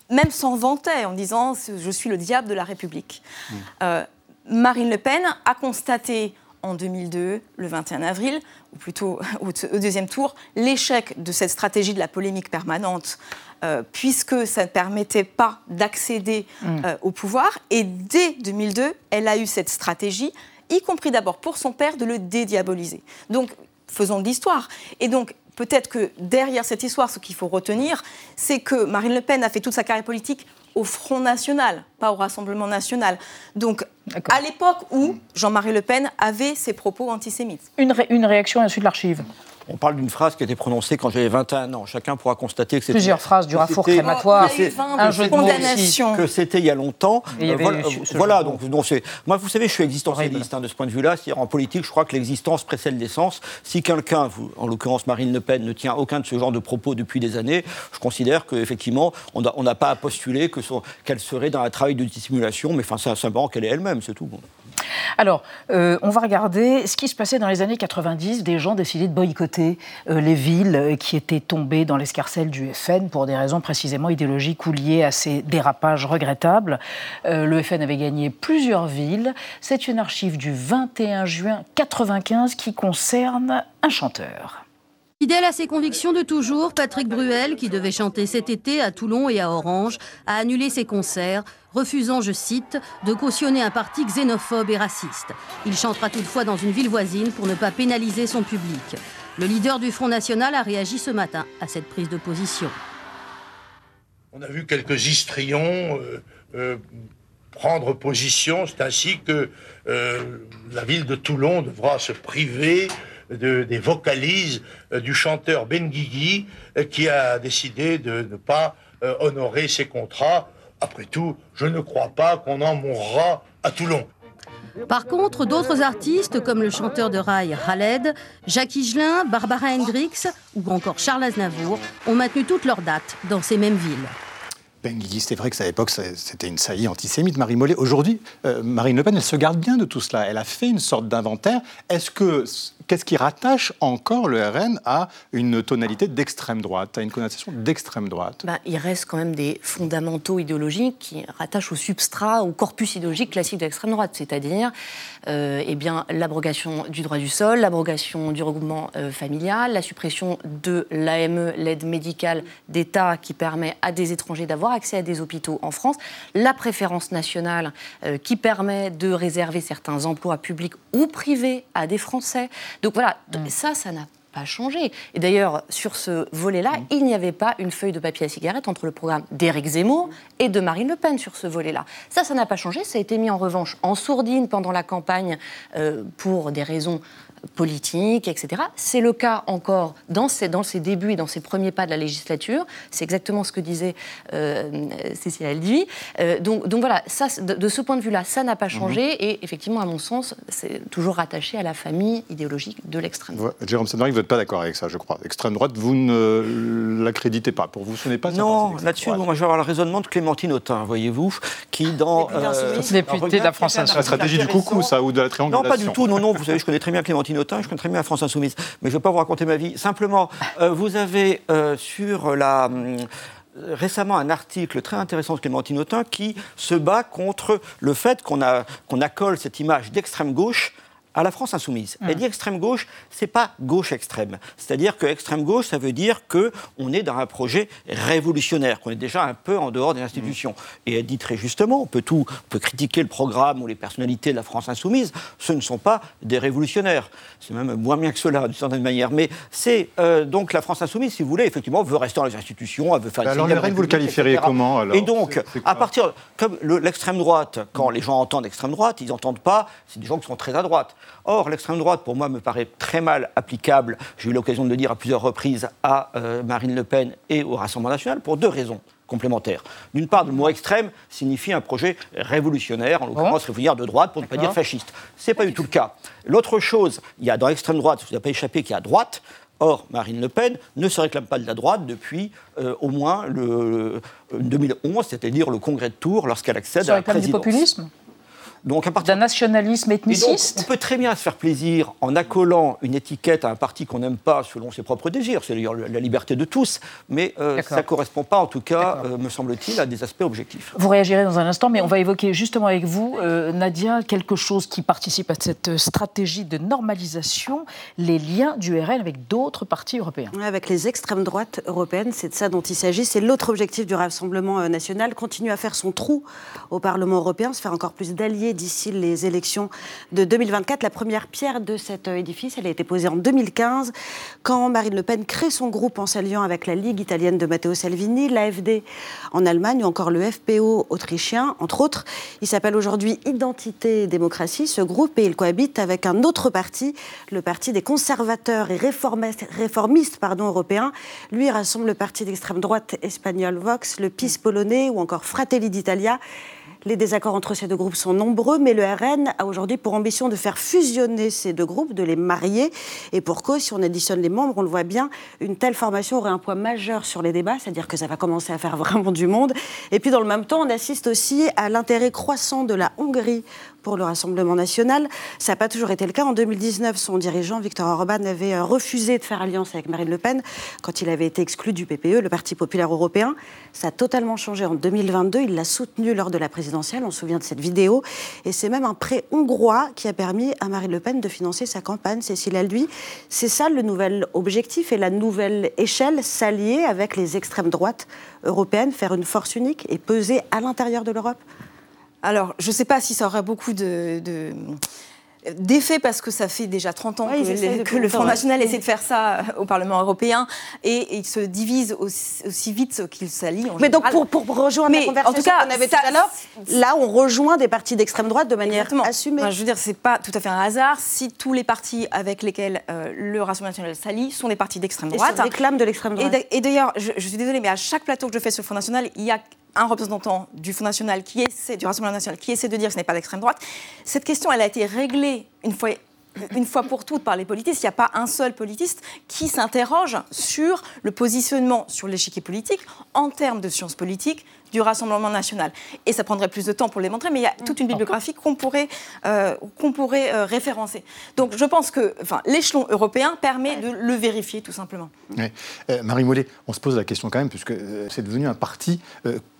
même s'en vantait en disant je suis le diable de la République. Hmm. Euh, Marine Le Pen a constaté en 2002, le 21 avril, ou plutôt au, deuxième tour, l'échec de cette stratégie de la polémique permanente, euh, puisque ça ne permettait pas d'accéder hmm. euh, au pouvoir. Et dès 2002, elle a eu cette stratégie, y compris d'abord pour son père, de le dédiaboliser. Donc, faisons de l'histoire. Et donc, peut-être que derrière cette histoire, ce qu'il faut retenir, c'est que Marine Le Pen a fait toute sa carrière politique au Front National, pas au Rassemblement National. Donc, à l'époque où Jean-Marie Le Pen avait ses propos antisémites. Une, une réaction à suite de l'archive. On parle d'une phrase qui a été prononcée quand j'avais 21 ans. Chacun pourra constater que c'était. Plusieurs phrases du rafour crématoire, un jeu de condamnation. Que c'était il y a longtemps. Euh, voilà, voilà donc, donc moi, vous savez, je suis existentialiste hein, de ce point de vue-là. C'est-à-dire en politique, je crois que l'existence précède l'essence. Si quelqu'un, en l'occurrence Marine Le Pen, ne tient aucun de ce genre de propos depuis des années, je considère qu'effectivement, on n'a pas à postuler qu'elle serait dans un travail de dissimulation, mais enfin, c'est simplement qu'elle est elle-même, c'est tout. Bon. Alors, euh, on va regarder ce qui se passait dans les années 90. Des gens décidaient de boycotter euh, les villes euh, qui étaient tombées dans l'escarcelle du FN pour des raisons précisément idéologiques ou liées à ces dérapages regrettables. le FN avait gagné plusieurs villes. C'est une archive du 21 juin 95 qui concerne un chanteur. Fidèle à ses convictions de toujours, Patrick Bruel, qui devait chanter cet été à Toulon et à Orange, a annulé ses concerts, refusant, je cite, de cautionner un parti xénophobe et raciste. Il chantera toutefois dans une ville voisine pour ne pas pénaliser son public. Le leader du Front National a réagi ce matin à cette prise de position. On a vu quelques histrions euh, euh, prendre position. C'est ainsi que euh, la ville de Toulon devra se priver des vocalises euh, du chanteur Ben Guigui euh, qui a décidé de ne pas euh, honorer ses contrats. Après tout, je ne crois pas qu'on en mourra à Toulon. Par contre, d'autres artistes comme le chanteur de rail Khaled, Jacques Higelin, Barbara Hendricks ou encore Charles Aznavour ont maintenu toutes leurs dates dans ces mêmes villes. Ben Guigui, c'est vrai que à l'époque, c'était une saillie antisémite, Marie Mollet. Aujourd'hui, Marine Le Pen, elle se garde bien de tout cela. Elle a fait une sorte d'inventaire. Est-ce que Qu'est-ce qui rattache encore le RN à une tonalité d'extrême droite, à une connotation d'extrême droite? Bah, Il reste quand même des fondamentaux idéologiques qui rattachent au substrat, au corpus idéologique classique de l'extrême droite, c'est-à-dire euh, eh l'abrogation du droit du sol, l'abrogation du regroupement euh, familial, la suppression de l'AME, l'aide médicale d'État qui permet à des étrangers d'avoir accès à des hôpitaux en France, la préférence nationale euh, qui permet de réserver certains emplois publics ou privés à des Français. Donc voilà, mm. ça, ça n'a pas changé. Et d'ailleurs, sur ce volet-là, mm. il n'y avait pas une feuille de papier à cigarette entre le programme d'Éric Zemmour et de Marine Le Pen sur ce volet-là. Ça, ça n'a pas changé. Ça a été mis en revanche en sourdine pendant la campagne euh, pour des raisons politique, etc. C'est le cas encore dans ses, dans ses débuts et dans ses premiers pas de la législature. C'est exactement ce que disait euh, Cécile Aldi. Euh, donc, donc, voilà, ça, de, ce point de vue-là, ça n'a pas changé. Mhm. Et effectivement, à mon sens, c'est toujours rattaché à la famille idéologique de l'extrême droite. Jérôme Sanary, vous n'êtes pas d'accord avec ça, je crois. Extrême droite, vous ne l'accréditez pas. Pour vous, ce n'est pas Non, là-dessus, moi, je vais avoir le raisonnement de Clémentine Autain, voyez-vous, qui dans. Euh, député de la France La stratégie du coucou, ça, ou de la triangulation Non, pas du tout. Non, non, vous savez, je connais très bien Clémentine je connais très bien France Insoumise, mais je ne vais pas vous raconter ma vie. Simplement, euh, vous avez euh, sur la euh, récemment un article très intéressant de Clémentine Autain qui se bat contre le fait qu'on qu'on accole cette image d'extrême gauche à la France insoumise. Elle dit extrême gauche, c'est pas gauche extrême. C'est-à-dire que extrême gauche, ça veut dire que on est dans un projet révolutionnaire, qu'on est déjà un peu en dehors des institutions. Et elle dit très justement, on peut tout, on peut critiquer le programme ou les personnalités de la France insoumise, ce ne sont pas des révolutionnaires. C'est même moins bien que cela, d'une certaine manière. Mais c'est euh, donc la France insoumise, si vous voulez, effectivement, veut rester dans les institutions, elle veut faire. Alors le vous le qualifieriez comment alors Et donc, à partir comme l'extrême droite, quand les gens entendent extrême droite, ils n'entendent pas, c'est des gens qui sont très à droite. Or, l'extrême droite, pour moi, me paraît très mal applicable, j'ai eu l'occasion de le dire à plusieurs reprises, à euh, Marine Le Pen et au Rassemblement national, pour deux raisons complémentaires. D'une part, le mot extrême signifie un projet révolutionnaire, en l'occurrence révolutionnaire de droite, pour ne pas dire fasciste. Ce n'est pas du tout le cas. L'autre chose, il y a dans l'extrême droite, vous n'avez pas échappé qu'il y a droite, Or, Marine Le Pen ne se réclame pas de la droite depuis euh, au moins le, 2011, c'est-à-dire le congrès de Tours, lorsqu'elle accède à la présidence. du populisme? Donc, à partir d'un nationalisme ethniciste. on peut très bien se faire plaisir en accolant une étiquette à un parti qu'on n'aime pas selon ses propres désirs. C'est d'ailleurs la liberté de tous, mais euh, ça ne correspond pas, en tout cas, euh, me semble-t-il, à des aspects objectifs. Vous réagirez dans un instant, mais on va évoquer justement avec vous, euh, Nadia, quelque chose qui participe à cette stratégie de normalisation, les liens du RN avec d'autres partis européens. avec les extrêmes droites européennes, c'est de ça dont il s'agit. C'est l'autre objectif du Rassemblement national, continuer à faire son trou au Parlement européen, se faire encore plus d'alliés d'ici les élections de 2024. La première pierre de cet édifice, elle a été posée en 2015 quand Marine Le Pen crée son groupe en s'alliant avec la Ligue italienne de Matteo Salvini, l'AFD en Allemagne ou encore le FPO autrichien, entre autres. Il s'appelle aujourd'hui Identité et démocratie, ce groupe, et il cohabite avec un autre parti, le Parti des conservateurs et réformistes européens. Lui rassemble le parti d'extrême droite espagnol Vox, le PIS polonais ou encore Fratelli d'Italia. Les désaccords entre ces deux groupes sont nombreux, mais le RN a aujourd'hui pour ambition de faire fusionner ces deux groupes, de les marier. Et pour cause, si on additionne les membres, on le voit bien, une telle formation aurait un poids majeur sur les débats, c'est-à-dire que ça va commencer à faire vraiment du monde. Et puis dans le même temps, on assiste aussi à l'intérêt croissant de la Hongrie pour le Rassemblement national. Ça n'a pas toujours été le cas. En 2019, son dirigeant, Viktor Orban, avait euh, refusé de faire alliance avec Marine Le Pen quand il avait été exclu du PPE, le Parti populaire européen. Ça a totalement changé en 2022. Il l'a soutenu lors de la on se souvient de cette vidéo. Et c'est même un prêt hongrois qui a permis à Marine Le Pen de financer sa campagne. Cécile lui, c'est ça le nouvel objectif et la nouvelle échelle, s'allier avec les extrêmes droites européennes, faire une force unique et peser à l'intérieur de l'Europe? Alors, je ne sais pas si ça aura beaucoup de, d'effet parce que ça fait déjà 30 ans que, le Front National essaie de faire ça au Parlement européen et, il se divise aussi, vite qu'il s'allie. Mais donc pour, rejoindre la conversation qu'on avait tout à l'heure, là on rejoint des partis d'extrême droite de manière assumée. je veux dire, c'est pas tout à fait un hasard si tous les partis avec lesquels euh, le Rassemblement national s'allie sont des partis d'extrême droite. Et réclament de l'extrême droite. Et d'ailleurs, je, je, suis désolée, mais à chaque plateau que je fais sur le Front National, il y a un représentant du National qui essaie, Rassemblement National qui essaie de dire que ce n'est pas l'extrême droite. Cette question, elle a été réglée une fois une fois pour toutes par les politistes. Il n'y a pas un seul politiste qui s'interroge sur le positionnement sur l'échiquier politique en termes de sciences politiques, du Rassemblement national. Et ça prendrait plus de temps pour les montrer, mais il y a toute une bibliographie qu'on pourrait, euh, qu'on pourrait euh, référencer. Donc je pense que enfin, l'échelon européen permet de le vérifier tout simplement. Euh, Marie Mollet, on se pose la question quand même, puisque c'est devenu un parti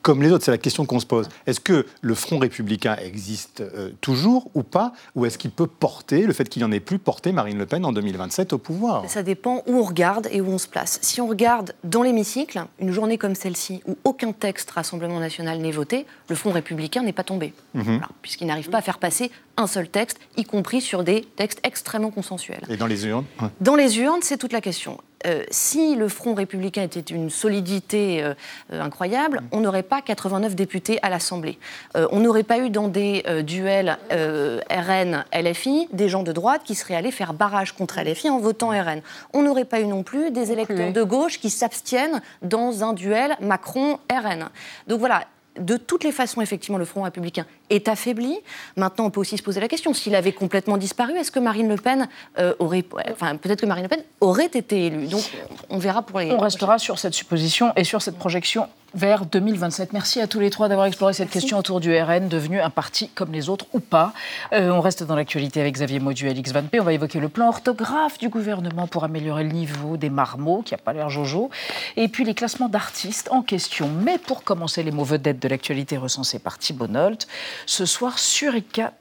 comme les autres, c'est la question qu'on se pose. Est-ce que le Front républicain existe toujours ou pas? Ou est-ce qu'il peut porter, le fait qu'il n'en ait plus porté Marine Le Pen en 2027 au pouvoir? Ça dépend où on regarde et où on se place. Si on regarde dans l'hémicycle, une journée comme celle-ci, où aucun texte rassemble national n'est voté, le Front républicain n'est pas tombé. Mhm. Puisqu'il n'arrive pas à faire passer un seul texte, y compris sur des textes extrêmement consensuels. Et dans les urnes Dans les urnes, c'est toute la question. Euh, si le Front républicain était une solidité euh, euh, incroyable, on n'aurait pas 89 députés à l'Assemblée. on n'aurait pas eu dans des duels RN-LFI des gens de droite qui seraient allés faire barrage contre LFI en votant RN. On n'aurait pas eu non plus des électeurs de gauche qui s'abstiennent dans un duel Macron-RN. Donc voilà, de toutes les façons, effectivement, le Front républicain est affaibli. Maintenant, on peut aussi se poser la question s'il avait complètement disparu, est-ce que Marine Le Pen euh, aurait, enfin, peut-être que Marine Le Pen aurait été élue. Donc, on verra pour les. On restera sur cette supposition et sur cette projection vers 2027. Merci à tous les trois d'avoir exploré cette question autour du RN, devenu un parti comme les autres ou pas. Euh, on reste dans l'actualité avec Xavier Maudu et Alix Van P. On va évoquer le plan orthographe du gouvernement pour améliorer le niveau des marmots, qui n'a pas l'air jojo, et puis les classements d'artistes en question. Mais pour commencer, les mots vedettes de l'actualité recensés par Thibault Nolt ce soir Suricat.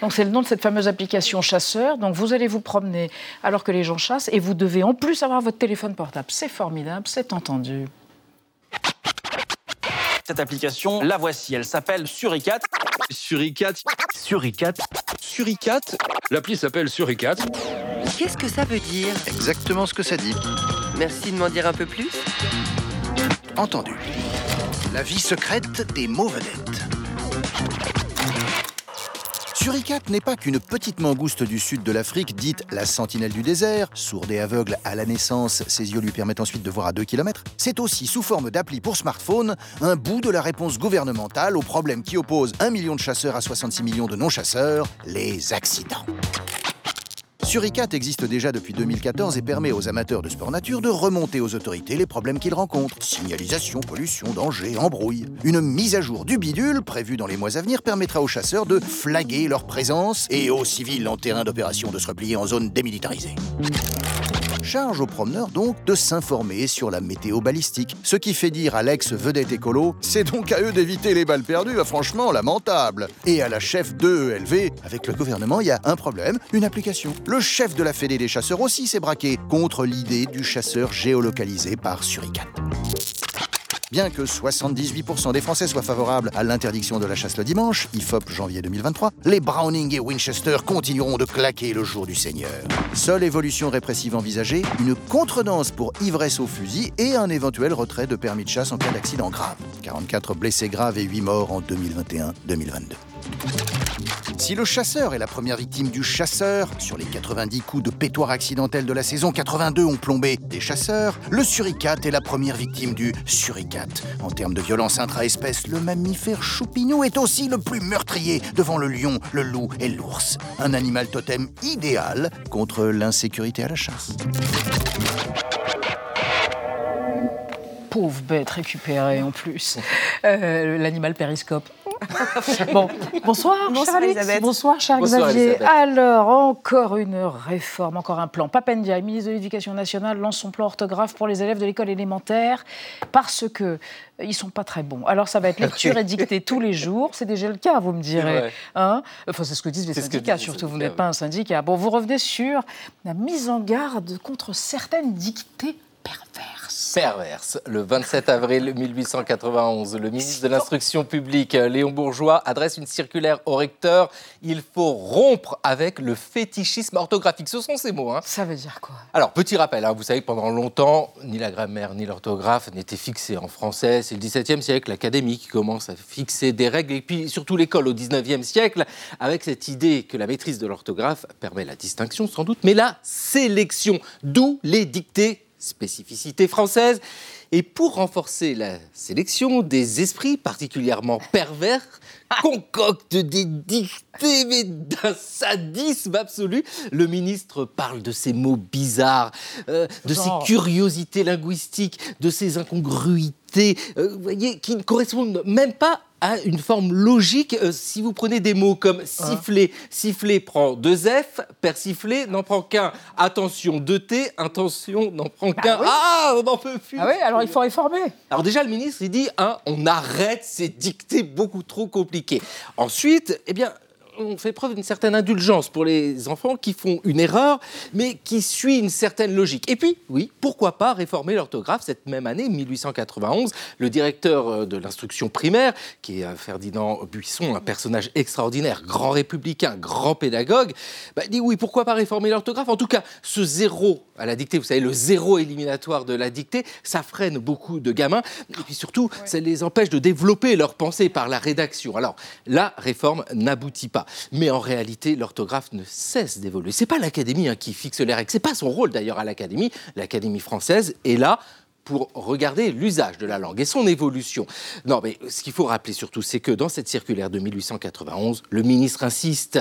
Donc c'est le nom de cette fameuse application chasseur. Donc vous allez vous promener alors que les gens chassent et vous devez en plus avoir votre téléphone portable. C'est formidable, c'est entendu. Cette application, la voici, elle s'appelle Suricat. Suricat. Suricat. Suricat. L'appli s'appelle Suricat. Qu'est-ce que ça veut dire? Exactement ce que ça dit. Merci de m'en dire un peu plus. Entendu. La vie secrète des mots vedettes. Suricat n'est pas qu'une petite mangouste du sud de l'Afrique, dite la sentinelle du désert, sourde et aveugle à la naissance, ses yeux lui permettent ensuite de voir à 2 km. C'est aussi, sous forme d'appli pour smartphone, un bout de la réponse gouvernementale au problème qui oppose 1 million de chasseurs à 66 millions de non-chasseurs, les accidents. Suricat existe déjà depuis 2014 et permet aux amateurs de sport nature de remonter aux autorités les problèmes qu'ils rencontrent. Signalisation, pollution, danger, embrouille. Une mise à jour du bidule, prévue dans les mois à venir, permettra aux chasseurs de flaguer leur présence et aux civils en terrain d'opération de se replier en zone démilitarisée. Charge aux promeneurs donc de s'informer sur la météo balistique. Ce qui fait dire à l'ex-vedette écolo, c'est donc à eux d'éviter les balles perdues, ah, franchement lamentable. Et à la chef de ELV, avec le gouvernement, il y a un problème, une application. Le chef de la Fédé des chasseurs aussi s'est braqué contre l'idée du chasseur géolocalisé par Suricat. Bien que 78% des Français soient favorables à l'interdiction de la chasse le dimanche, IFOP janvier 2023, les Browning et Winchester continueront de claquer le jour du Seigneur. Seule évolution répressive envisagée, une contredanse pour ivresse au fusil et un éventuel retrait de permis de chasse en cas d'accident grave. 44 blessés graves et 8 morts en 2021-2022. Si le chasseur est la première victime du chasseur, sur les 90 coups de pétoire accidentels de la saison, 82 ont plombé des chasseurs, le suricate est la première victime du suricate. En termes de violence intra-espèce, le mammifère choupinou est aussi le plus meurtrier devant le lion, le loup et l'ours. Un animal totem idéal contre l'insécurité à la chasse. Pauvre bête récupérée en plus. Euh, L'animal périscope. bon, bonsoir, Bonsoir. Elisabeth. Bonsoir, cher Bonsoir, Xavier. Elisabeth. Alors, encore une réforme, encore un plan. Papendia, ministre de l'Éducation nationale, lance son plan orthographe pour les élèves de l'école élémentaire parce que euh, ils sont pas très bons. Alors, ça va être lecture et dictée tous les jours. C'est déjà le cas, vous me direz. Hein enfin, c'est ce que disent les syndicats, disent les surtout. Vous n'êtes pas un syndicat. Bon, vous revenez sur la mise en garde contre certaines dictées perverse. Le 27 avril 1891, le ministre de l'Instruction publique, Léon Bourgeois, adresse une circulaire au recteur. Il faut rompre avec le fétichisme orthographique. Ce sont ces mots. Hein. Ça veut dire quoi? Alors, petit rappel, hein, vous savez que pendant longtemps, ni la grammaire ni l'orthographe n'étaient fixés en français. C'est le XVIIe siècle, l'Académie qui commence à fixer des règles. Et puis, surtout l'école au XIXe siècle, avec cette idée que la maîtrise de l'orthographe permet la distinction, sans doute, mais la sélection. D'où les dictées spécificité française. Et pour renforcer la sélection, des esprits particulièrement pervers concoctent des dictées, mais d'un sadisme absolu. Le ministre parle de ces mots bizarres, euh, de ces curiosités linguistiques, de ces incongruités, euh, vous voyez, qui ne correspondent même pas à une forme logique. Euh, si vous prenez des mots comme siffler, siffler prend deux F, persifler n'en prend qu'un. Attention, deux T, intention n'en prend qu'un. oui. Ah, on n'en peut plus. Ah oui, alors il faut réformer. Alors déjà, le ministre, il dit, hein, on arrête ces dictées beaucoup trop compliquées. Ensuite, eh bien, on fait preuve d'une certaine indulgence pour les enfants qui font une erreur, mais qui suit une certaine logique. Et puis, oui, pourquoi pas réformer l'orthographe cette même année, 1891. Le directeur euh, de l'instruction primaire, qui est euh, Ferdinand Buisson, un personnage extraordinaire, grand républicain, grand pédagogue, bah, dit oui, pourquoi pas réformer l'orthographe? En tout cas, ce zéro à la dictée, vous savez, le zéro éliminatoire de la dictée, ça freine beaucoup de gamins. Et puis surtout, ça les empêche de développer leur pensée par la rédaction. Alors, la réforme n'aboutit pas. Mais en réalité, l'orthographe ne cesse d'évoluer. C'est pas l'Académie hein, qui fixe les règles. C'est pas son rôle d'ailleurs à l'Académie. L'Académie française est là pour regarder l'usage de la langue et son évolution. Non, mais ce qu'il faut rappeler surtout, c'est que dans cette circulaire de 1891, le ministre insiste,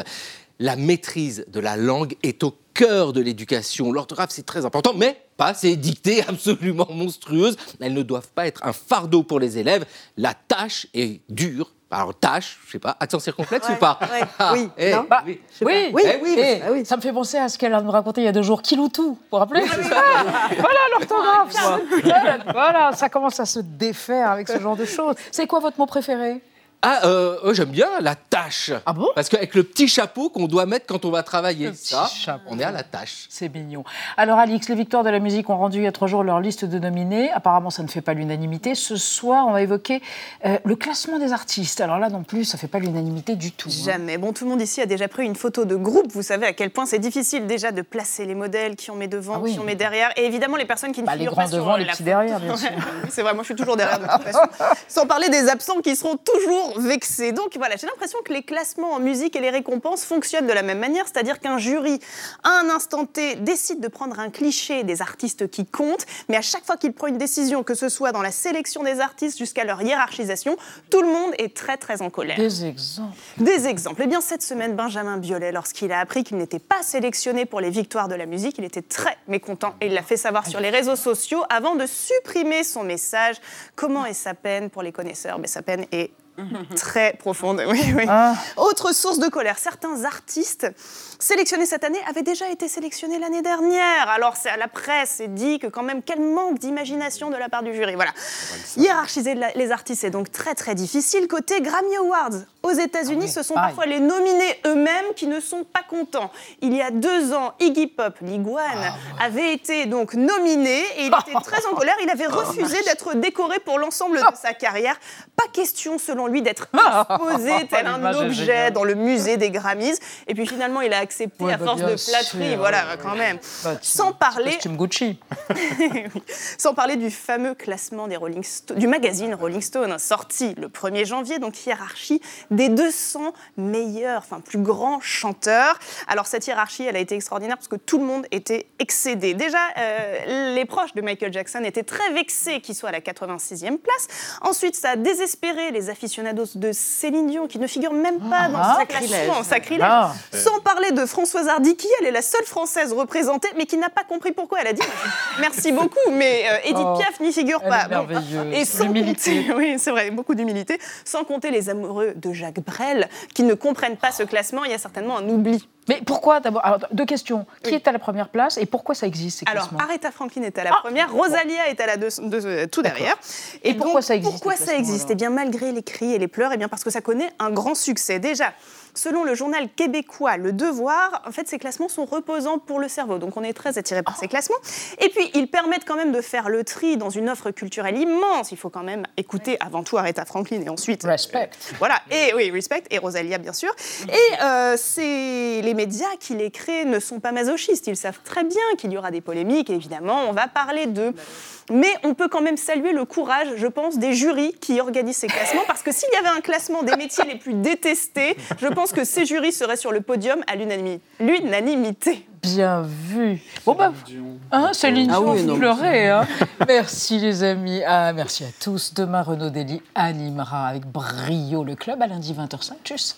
la maîtrise de la langue est au cœur de l'éducation. L'orthographe, c'est très important, mais pas ces dictées absolument monstrueuses. Elles ne doivent pas être un fardeau pour les élèves. La tâche est dure. Alors, tâche, je sais pas, accent circonflexe ou pas ouais, Ah, oui, eh, non. Bah, oui. Oui, Eh oui, Eh, ça me fait penser à ce qu'elle a nous raconté il y a deux jours, Kiloutou, vous vous rappelez Ah, Voilà l'orthographe. Ça. Voilà, Voilà, ça commence à se défaire avec ce genre de choses. C'est quoi votre mot préféré? Ah, euh, euh, j'aime bien la tâche. Ah bon? Parce qu'avec le petit chapeau qu'on doit mettre quand on va travailler, ça, chapeau. on est à la tâche. C'est mignon. Alors Alix, les victoires de la musique ont rendu il y a trois jours leur liste de nominés. Apparemment, ça ne fait pas l'unanimité. Ce soir, on va évoquer euh, le classement des artistes. Alors là non plus, ça ne fait pas l'unanimité du tout. hein. Jamais. Bon, tout le monde ici a déjà pris une photo de groupe. Vous savez à quel point c'est difficile déjà de placer les modèles, qui on met devant, Ah oui. qui on met derrière. Et évidemment, les personnes qui ne Bah, les figurent grands pas devant, les la petits photo. derrière, bien sûr. c'est vrai, moi je suis toujours derrière de toute façon. Sans parler des absents qui seront toujours vexés. Donc voilà, j'ai l'impression que les classements en musique et les récompenses fonctionnent de la même manière, c'est-à-dire qu'un jury, à un instant T, décide de prendre un cliché des artistes qui comptent, mais à chaque fois qu'il prend une décision, que ce soit dans la sélection des artistes jusqu'à leur hiérarchisation, tout le monde est très très en colère. Des exemples. Des exemples. Eh bien, cette semaine, Benjamin Biolay, lorsqu'il a appris qu'il n'était pas sélectionné pour les victoires de la musique, il était très mécontent et il l'a fait savoir sur les réseaux sociaux avant de supprimer son message. Comment est sa peine pour les connaisseurs? Mais Sa peine est Très profonde, oui. oui. Ah. Autre source de colère, certains artistes sélectionnés cette année avaient déjà été sélectionnés l'année dernière. Alors c'est à la presse et dit que quand même quel manque d'imagination de la part du jury. Voilà. Hiérarchiser les artistes c'est donc très très difficile. Côté Grammy Awards, aux États-Unis, ce sont parfois les nominés eux-mêmes qui ne sont pas contents. Il y a deux ans, Iggy Pop, l'iguane, avait été donc nominé et il était très en colère. Il avait refusé d'être décoré pour l'ensemble de sa carrière. Pas question, selon lui, d'être exposé tel un objet dans le musée des Grammys. Et puis finalement, il a accepté Ouais, à bah, force de flatterie, voilà, ouais, quand même. Bah, Sans parler, Gucci. sans parler du fameux classement des Rolling Sto- du magazine Rolling Stone, sorti le 1er janvier, donc hiérarchie des 200 meilleurs, enfin plus grands chanteurs. Alors cette hiérarchie, elle a été extraordinaire parce que tout le monde était excédé. Déjà, euh, les proches de Michael Jackson étaient très vexés qu'il soit à la 86e place. Ensuite, ça a désespéré les aficionados de Céline Dion qui ne figurent même pas dans Ah. classement. Sacrilège. Ah. Sans parler de Françoise Hardy qui, elle, est la seule française représentée, mais qui n'a pas compris pourquoi. Elle a dit merci beaucoup, mais euh, Edith Oh, Piaf n'y figure pas. Et sans compter, oui, c'est vrai, beaucoup d'humilité. Sans compter les amoureux de Jacques Brel qui ne comprennent pas ce classement. Il y a certainement un oubli. Mais pourquoi d'abord Alors, deux questions. Qui est à la première place et pourquoi ça existe ces Alors, Aretha Franklin est à la première, Rosalia est à la deux- deux- euh, tout derrière. Et pourquoi donc, ça existe, Pourquoi ça existe? Eh bien, malgré les cris et les pleurs, eh bien, parce que ça connaît un grand succès. Déjà, selon le journal québécois Le Devoir, en fait, ces classements sont reposants pour le cerveau. Donc, on est très attiré par ces classements. Et puis, ils permettent quand même de faire le tri dans une offre culturelle immense. Il faut quand même écouter avant tout Aretha Franklin et ensuite. Respect. Voilà, et oui, Respect, et Rosalia, bien sûr. Et euh, c'est les médias qui les créent ne sont pas masochistes. Ils savent très bien qu'il y aura des polémiques, évidemment. On va parler d'eux. Mais on peut quand même saluer le courage, je pense, des jurys qui organisent ces classements. Parce que s'il y avait un classement des métiers les plus détestés, je pense que ces jurys seraient sur le podium à l'unanimi- l'unanimité. Bien vu. Bon bah, hein, Céline Ah oui, vous pleurez. Hein merci les amis. Ah, merci à tous. Demain, Renaud Dely animera avec brio le club à lundi 20h05. Tchuss.